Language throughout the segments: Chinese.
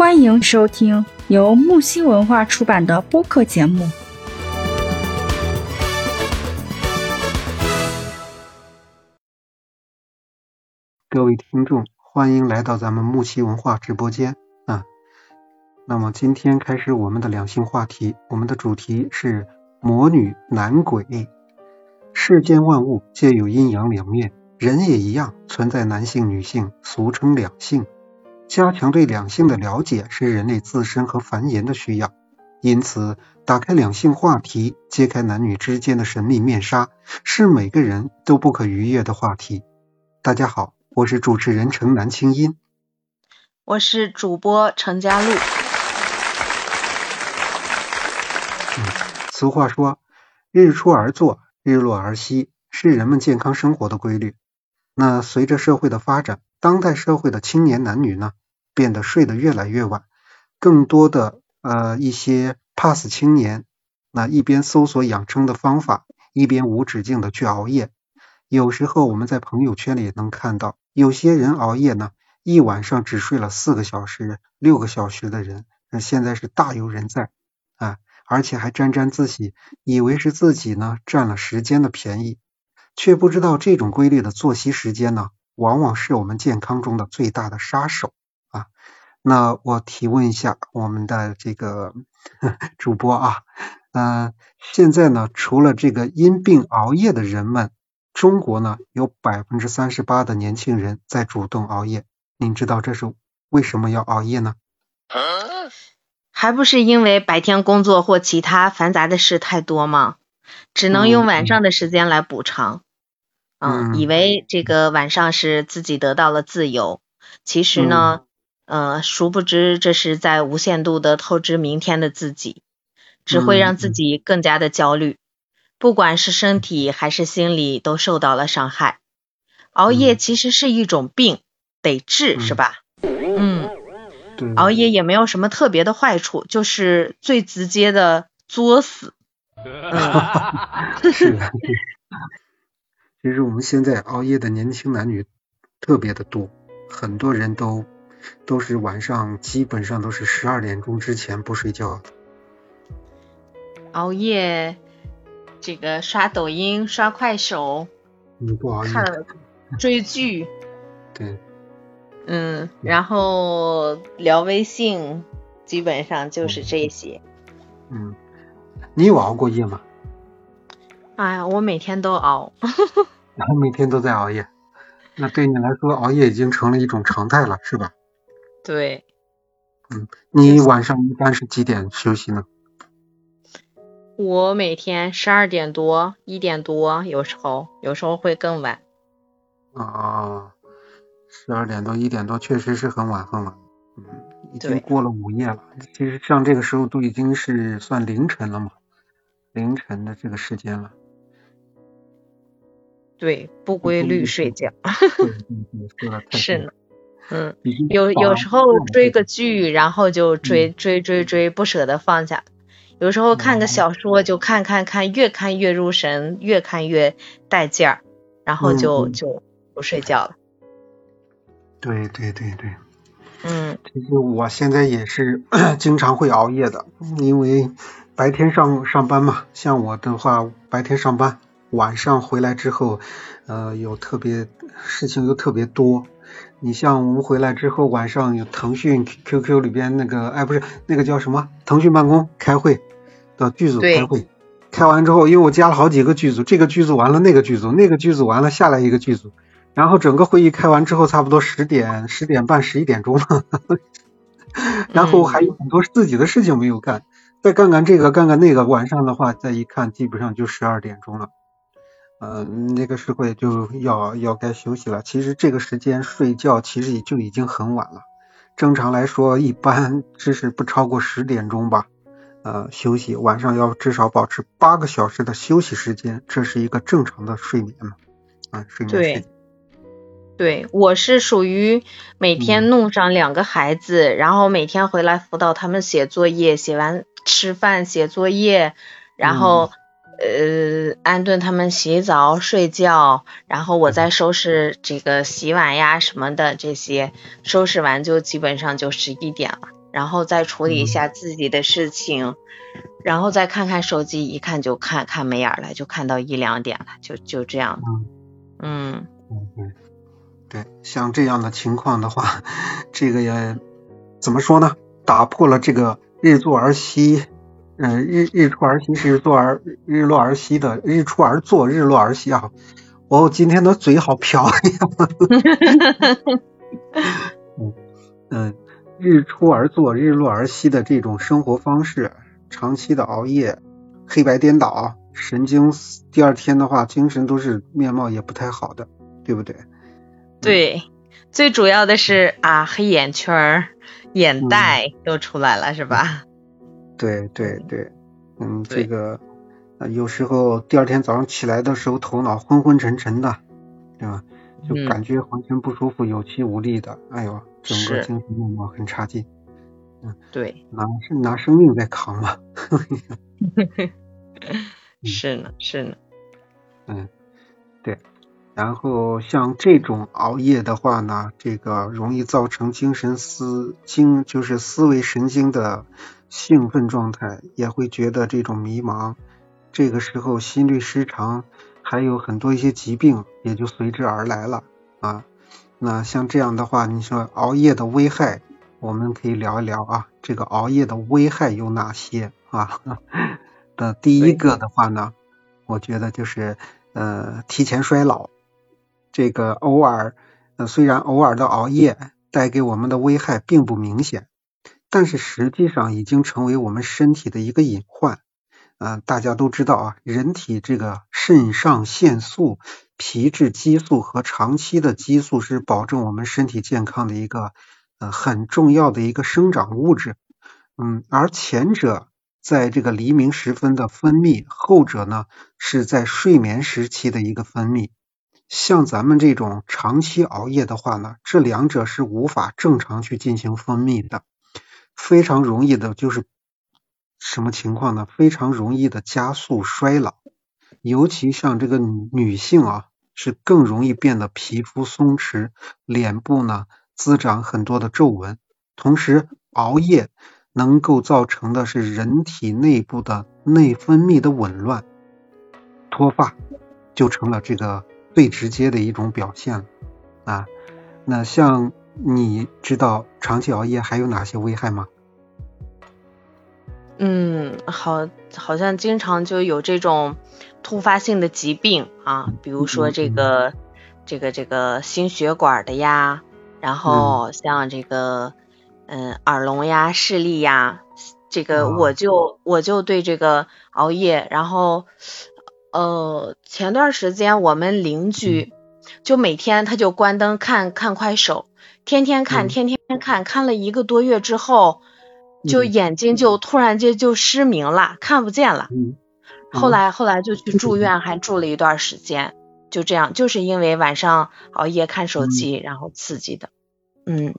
欢迎收听由木西文化出版的播客节目。各位听众，欢迎来到咱们木西文化直播间啊。那么今天开始我们的两性话题，我们的主题是魔女男鬼。世间万物皆有阴阳两面，人也一样存在男性、女性，俗称两性。加强对两性的了解是人类自身和繁衍的需要，因此打开两性话题，揭开男女之间的神秘面纱，是每个人都不可逾越的话题。大家好，我是主持人程南青音，我是主播陈佳璐。嗯，俗话说，日出而作，日落而息，是人们健康生活的规律。那随着社会的发展，当代社会的青年男女呢？变得睡得越来越晚，更多的呃一些 pass 青年，那一边搜索养生的方法，一边无止境的去熬夜。有时候我们在朋友圈里也能看到，有些人熬夜呢，一晚上只睡了四个小时、六个小时的人，那现在是大有人在啊，而且还沾沾自喜，以为是自己呢占了时间的便宜，却不知道这种规律的作息时间呢，往往是我们健康中的最大的杀手。那我提问一下我们的这个 主播啊，嗯，现在呢，除了这个因病熬夜的人们，中国呢有百分之三十八的年轻人在主动熬夜，您知道这是为什么要熬夜呢？还不是因为白天工作或其他繁杂的事太多吗？只能用晚上的时间来补偿。嗯，以为这个晚上是自己得到了自由，其实呢。呃，殊不知这是在无限度的透支明天的自己，只会让自己更加的焦虑，不管是身体还是心理都受到了伤害。熬夜其实是一种病，得治是吧？嗯，熬夜也没有什么特别的坏处，就是最直接的作死。是的，其实我们现在熬夜的年轻男女特别的多，很多人都。都是晚上，基本上都是十二点钟之前不睡觉。熬夜，这个刷抖音、刷快手，你不熬夜？看追剧。对。嗯，然后聊微信，基本上就是这些。嗯，你有熬过夜吗？哎呀，我每天都熬。然后每天都在熬夜，那对你来说，熬夜已经成了一种常态了，是吧？对，嗯，你晚上一般是几点休息呢？我每天十二点多、一点多，有时候有时候会更晚。啊，十二点多、一点多确实是很晚很晚，嗯，已经过了午夜了。其实像这个时候都已经是算凌晨了嘛，凌晨的这个时间了。对，不规律睡觉。是呢。嗯，有有时候追个剧，然后就追追追追，不舍得放下。有时候看个小说，就看看看，越看越入神，越看越带劲儿，然后就就不睡觉了。对对对对。嗯。其实我现在也是 经常会熬夜的，因为白天上上班嘛，像我的话，白天上班，晚上回来之后，呃，有特别事情又特别多。你像我们回来之后，晚上有腾讯 QQ 里边那个，哎，不是那个叫什么？腾讯办公开会到剧组开会，开完之后，因为我加了好几个剧组，这个剧组完了那个剧组，那个剧组完了下来一个剧组，然后整个会议开完之后，差不多十点、十点半、十一点钟了，然后还有很多自己的事情没有干，再干干这个，干干那个，晚上的话再一看，基本上就十二点钟了。嗯，那个时候也就要要该休息了。其实这个时间睡觉其实也就已经很晚了。正常来说，一般只是不超过十点钟吧。呃，休息晚上要至少保持八个小时的休息时间，这是一个正常的睡眠嘛？啊，睡眠对，对，我是属于每天弄上两个孩子，然后每天回来辅导他们写作业，写完吃饭写作业，然后。呃，安顿他们洗澡睡觉，然后我再收拾这个洗碗呀什么的这些，收拾完就基本上就十一点了。然后再处理一下自己的事情，然后再看看手机，一看就看看没眼了，就看到一两点了，就就这样。嗯嗯嗯，对，像这样的情况的话，这个也怎么说呢？打破了这个日作而息，嗯，日日出而息是日作而日落而息的，日出而作，日落而息啊。我今天的嘴好瓢呀。嗯嗯。日出而作，日落而息的这种生活方式，长期的熬夜，黑白颠倒，神经第二天的话，精神都是面貌也不太好的，对不对？对，最主要的是啊，黑眼圈、眼袋都出来了，是吧？对对对，嗯，这个有时候第二天早上起来的时候，头脑昏昏沉沉的，对吧？就感觉浑身不舒服，有气无力的，哎呦。整个精神面貌很差劲，嗯，对，拿是拿生命在扛嘛，是呢是呢，嗯，对，然后像这种熬夜的话呢，这个容易造成精神思精就是思维神经的兴奋状态，也会觉得这种迷茫，这个时候心律失常，还有很多一些疾病也就随之而来了啊。那像这样的话，你说熬夜的危害，我们可以聊一聊啊。这个熬夜的危害有哪些啊？的第一个的话呢，我觉得就是呃提前衰老。这个偶尔呃虽然偶尔的熬夜带给我们的危害并不明显，但是实际上已经成为我们身体的一个隐患。嗯，大家都知道啊，人体这个肾上腺素。皮质激素和长期的激素是保证我们身体健康的一个呃很重要的一个生长物质，嗯，而前者在这个黎明时分的分泌，后者呢是在睡眠时期的一个分泌。像咱们这种长期熬夜的话呢，这两者是无法正常去进行分泌的，非常容易的就是什么情况呢？非常容易的加速衰老，尤其像这个女性啊。是更容易变得皮肤松弛，脸部呢滋长很多的皱纹。同时，熬夜能够造成的是人体内部的内分泌的紊乱，脱发就成了这个最直接的一种表现了啊。那像你知道长期熬夜还有哪些危害吗？嗯，好，好像经常就有这种。突发性的疾病啊，比如说这个这个这个心血管的呀，然后像这个嗯耳聋呀、视力呀，这个我就我就对这个熬夜，然后呃前段时间我们邻居就每天他就关灯看看快手，天天看天天看，看了一个多月之后，就眼睛就突然间就失明了，看不见了。后来后来就去住院，还住了一段时间，就这样，就是因为晚上熬夜看手机，然后刺激的，嗯，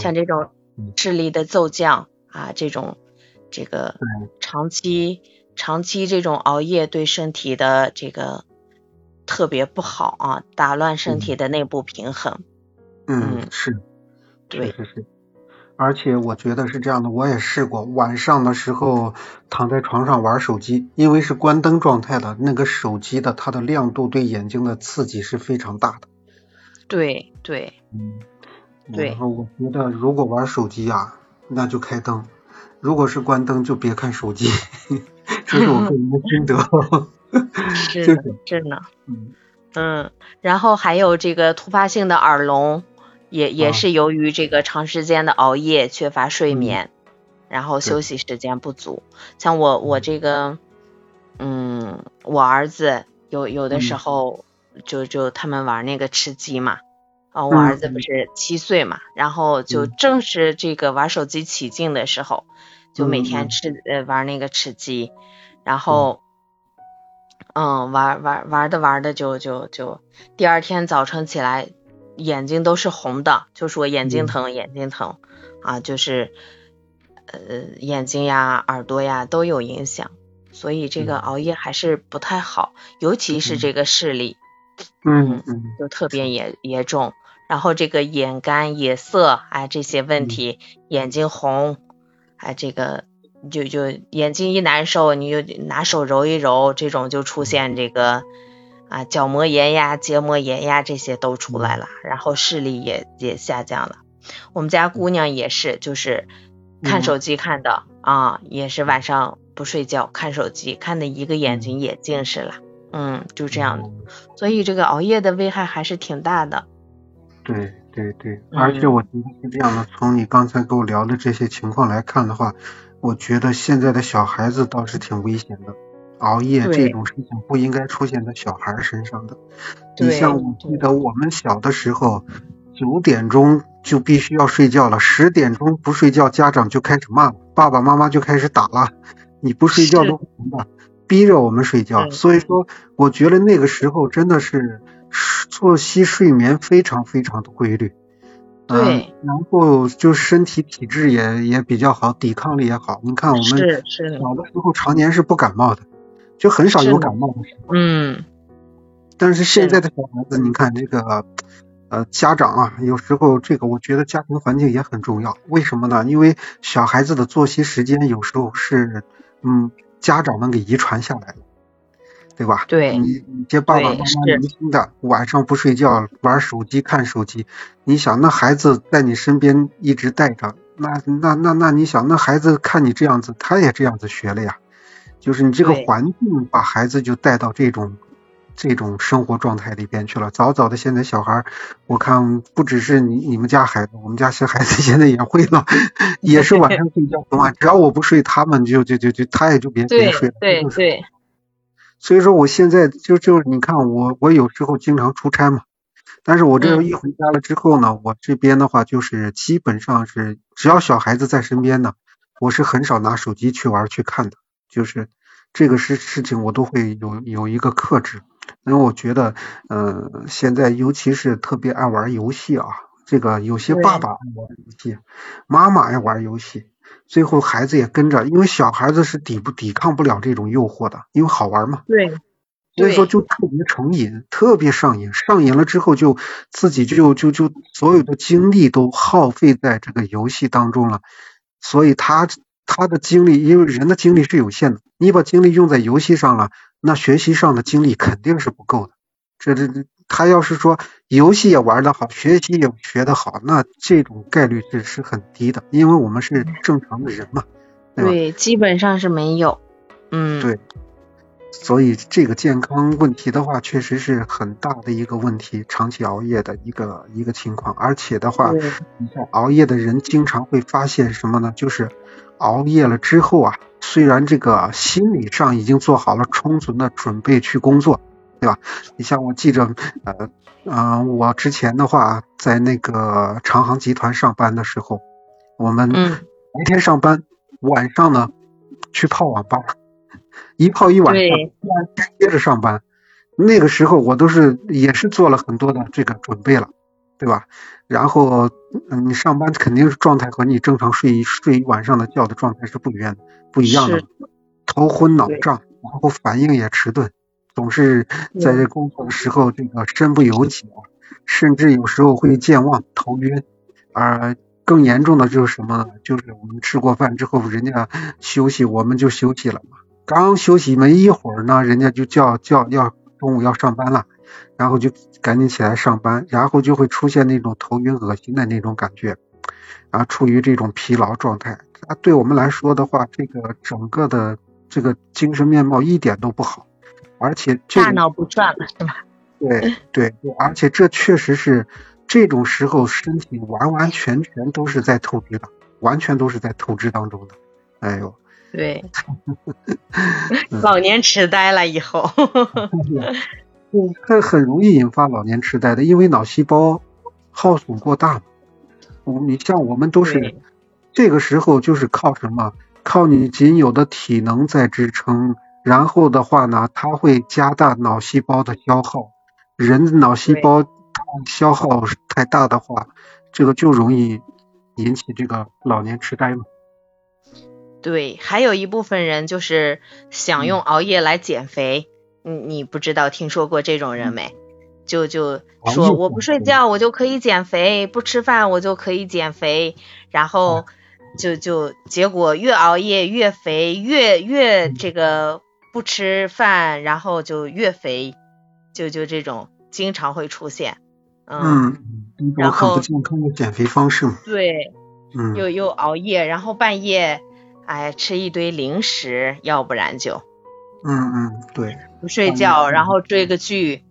像这种视力的骤降啊，这种这个长期长期这种熬夜对身体的这个特别不好啊，打乱身体的内部平衡。嗯，是，对，是是。而且我觉得是这样的，我也试过晚上的时候躺在床上玩手机，因为是关灯状态的，那个手机的它的亮度对眼睛的刺激是非常大的。对对，嗯，对。然后我觉得如果玩手机啊，那就开灯；如果是关灯，就别看手机。这是我个人的心得。是 是呢，嗯嗯，然后还有这个突发性的耳聋。也也是由于这个长时间的熬夜、缺乏睡眠，然后休息时间不足。像我我这个，嗯，我儿子有有的时候就就他们玩那个吃鸡嘛，啊，我儿子不是七岁嘛，然后就正是这个玩手机起劲的时候，就每天吃呃玩那个吃鸡，然后，嗯，玩玩玩的玩的就就就第二天早晨起来。眼睛都是红的，就说眼睛疼，眼睛疼啊，就是呃眼睛呀、耳朵呀都有影响，所以这个熬夜还是不太好，尤其是这个视力，嗯嗯，就特别严严重。然后这个眼干、眼涩，哎这些问题，眼睛红哎，这个就就眼睛一难受，你就拿手揉一揉，这种就出现这个啊角膜炎呀、结膜炎呀这些都出来了，然后视力也也下降了。我们家姑娘也是，就是看手机看的啊，也是晚上不睡觉看手机，看的一个眼睛也近视了。嗯，就这样的，所以这个熬夜的危害还是挺大的。对对对，而且我觉得是这样的，从你刚才跟我聊的这些情况来看的话，我觉得现在的小孩子倒是挺危险的，熬夜这种事情不应该出现在小孩身上的。你像我记得我们小的时候，九点钟就必须要睡觉了，十点钟不睡觉，家长就开始骂，爸爸妈妈就开始打了，你不睡觉都不行的。逼着我们睡觉，所以说我觉得那个时候真的是作息睡眠非常非常的规律，对，然后就身体体质也也比较好，抵抗力也好。你看我们小的时候常年是不感冒的，就很少有感冒的时候。嗯。但是现在的小孩子，你看这个呃家长啊，有时候这个我觉得家庭环境也很重要。为什么呢？因为小孩子的作息时间有时候是嗯。家长们给遗传下来的，对吧？对，你你这爸爸妈妈年轻的晚上不睡觉玩手机看手机，你想那孩子在你身边一直带着，那那那那你想那孩子看你这样子，他也这样子学了呀，就是你这个环境把孩子就带到这种。这种生活状态里边去了，早早的现在小孩，我看不只是你你们家孩子，我们家小孩子 现在也会了，也是晚上睡觉很晚，只要我不睡，他们就就就就他也就别别睡了。对对。所以说我现在就就你看我我有时候经常出差嘛，但是我这一回家了之后呢，我这边的话就是基本上是只要小孩子在身边呢，我是很少拿手机去玩去看的，就是这个事事情我都会有有一个克制。因为我觉得，嗯，现在尤其是特别爱玩游戏啊，这个有些爸爸爱玩游戏，妈妈爱玩游戏，最后孩子也跟着，因为小孩子是抵不抵抗不了这种诱惑的，因为好玩嘛。对。所以说就特别成瘾，特别上瘾，上瘾了之后就自己就就就所有的精力都耗费在这个游戏当中了，所以他他的精力，因为人的精力是有限的，你把精力用在游戏上了。那学习上的精力肯定是不够的，这这他要是说游戏也玩得好，学习也学得好，那这种概率是是很低的，因为我们是正常的人嘛，对，基本上是没有，嗯，对，所以这个健康问题的话，确实是很大的一个问题，长期熬夜的一个一个情况，而且的话，你像熬夜的人经常会发现什么呢？就是熬夜了之后啊。虽然这个心理上已经做好了充足的准备去工作，对吧？你像我记着，呃，嗯，我之前的话在那个长航集团上班的时候，我们白天上班，晚上呢去泡网吧，一泡一晚上，接着上班。那个时候我都是也是做了很多的这个准备了，对吧？然后你上班肯定是状态和你正常睡一睡一晚上的觉的状态是不一样的。不一样的，头昏脑胀，然后反应也迟钝，总是在这工作的时候这个身不由己，甚至有时候会健忘、头晕。而更严重的就是什么呢？就是我们吃过饭之后，人家休息，我们就休息了嘛。刚休息没一会儿呢，人家就叫叫要中午要上班了，然后就赶紧起来上班，然后就会出现那种头晕、恶心的那种感觉，然后处于这种疲劳状态。啊，对我们来说的话，这个整个的这个精神面貌一点都不好，而且大脑不转了，是吧？对对对，而且这确实是这种时候身体完完全全都是在透支的，完全都是在透支当中的。哎呦，对，老年痴呆了以后，很很容易引发老年痴呆的，因为脑细胞耗损过大嘛。你像我们都是。这个时候就是靠什么？靠你仅有的体能在支撑，然后的话呢，它会加大脑细胞的消耗。人的脑细胞消耗太大的话，这个就容易引起这个老年痴呆嘛。对，还有一部分人就是想用熬夜来减肥。你你不知道听说过这种人没？就就说我不睡觉我就可以减肥，不吃饭我就可以减肥，然后。就就结果越熬夜越肥，越越这个不吃饭，然后就越肥，就就这种经常会出现。嗯，然后很不健康的减肥方式嘛。对，嗯，又又熬夜，然后半夜哎吃一堆零食，要不然就，嗯嗯，对，不睡觉，然后追个剧，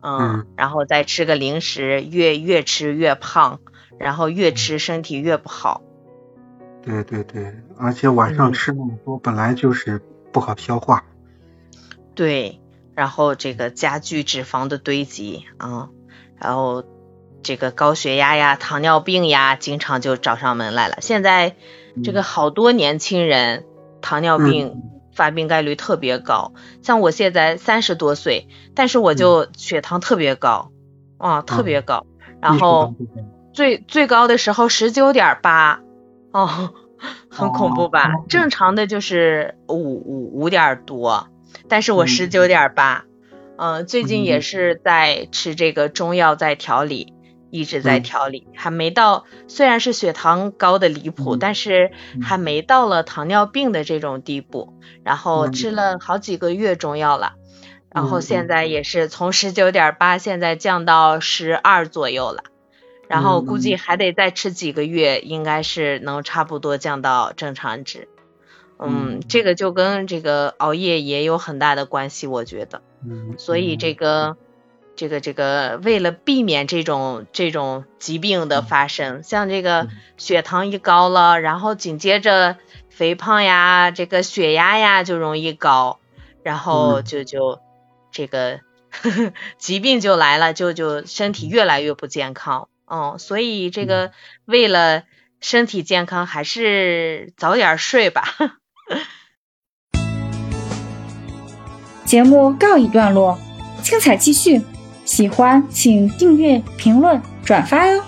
嗯，然后再吃个零食，越越吃越胖，然后越吃身体越不好。对对对，而且晚上吃那么多，本来就是不好消化。对，然后这个加剧脂肪的堆积啊。然后这个高血压呀、糖尿病呀，经常就找上门来了。现在这个好多年轻人糖尿病发病概率特别高，像我现在三十多岁，但是我就血糖特别高，啊，特别高。然后最最高的时候十九点八，哦，很恐怖吧？正常的就是五五五点多，但是我十九点八。嗯，最近也是在吃这个中药，在调理，一直在调理，还没到。虽然是血糖高的离谱，但是还没到了糖尿病的这种地步。然后吃了好几个月中药了，然后现在也是从十九点八，现在降到十二左右了。然后估计还得再吃几个月，应该是能差不多降到正常值。嗯，这个就跟这个熬夜也有很大的关系，我觉得。嗯，所以这个，这个，这个，为了避免这种这种疾病的发生，像这个血糖一高了，然后紧接着肥胖呀，这个血压呀就容易高，然后就就这个 疾病就来了，就就身体越来越不健康。嗯，所以这个为了身体健康，还是早点睡吧。节目告一段落，精彩继续。喜欢请订阅、评论、转发哟。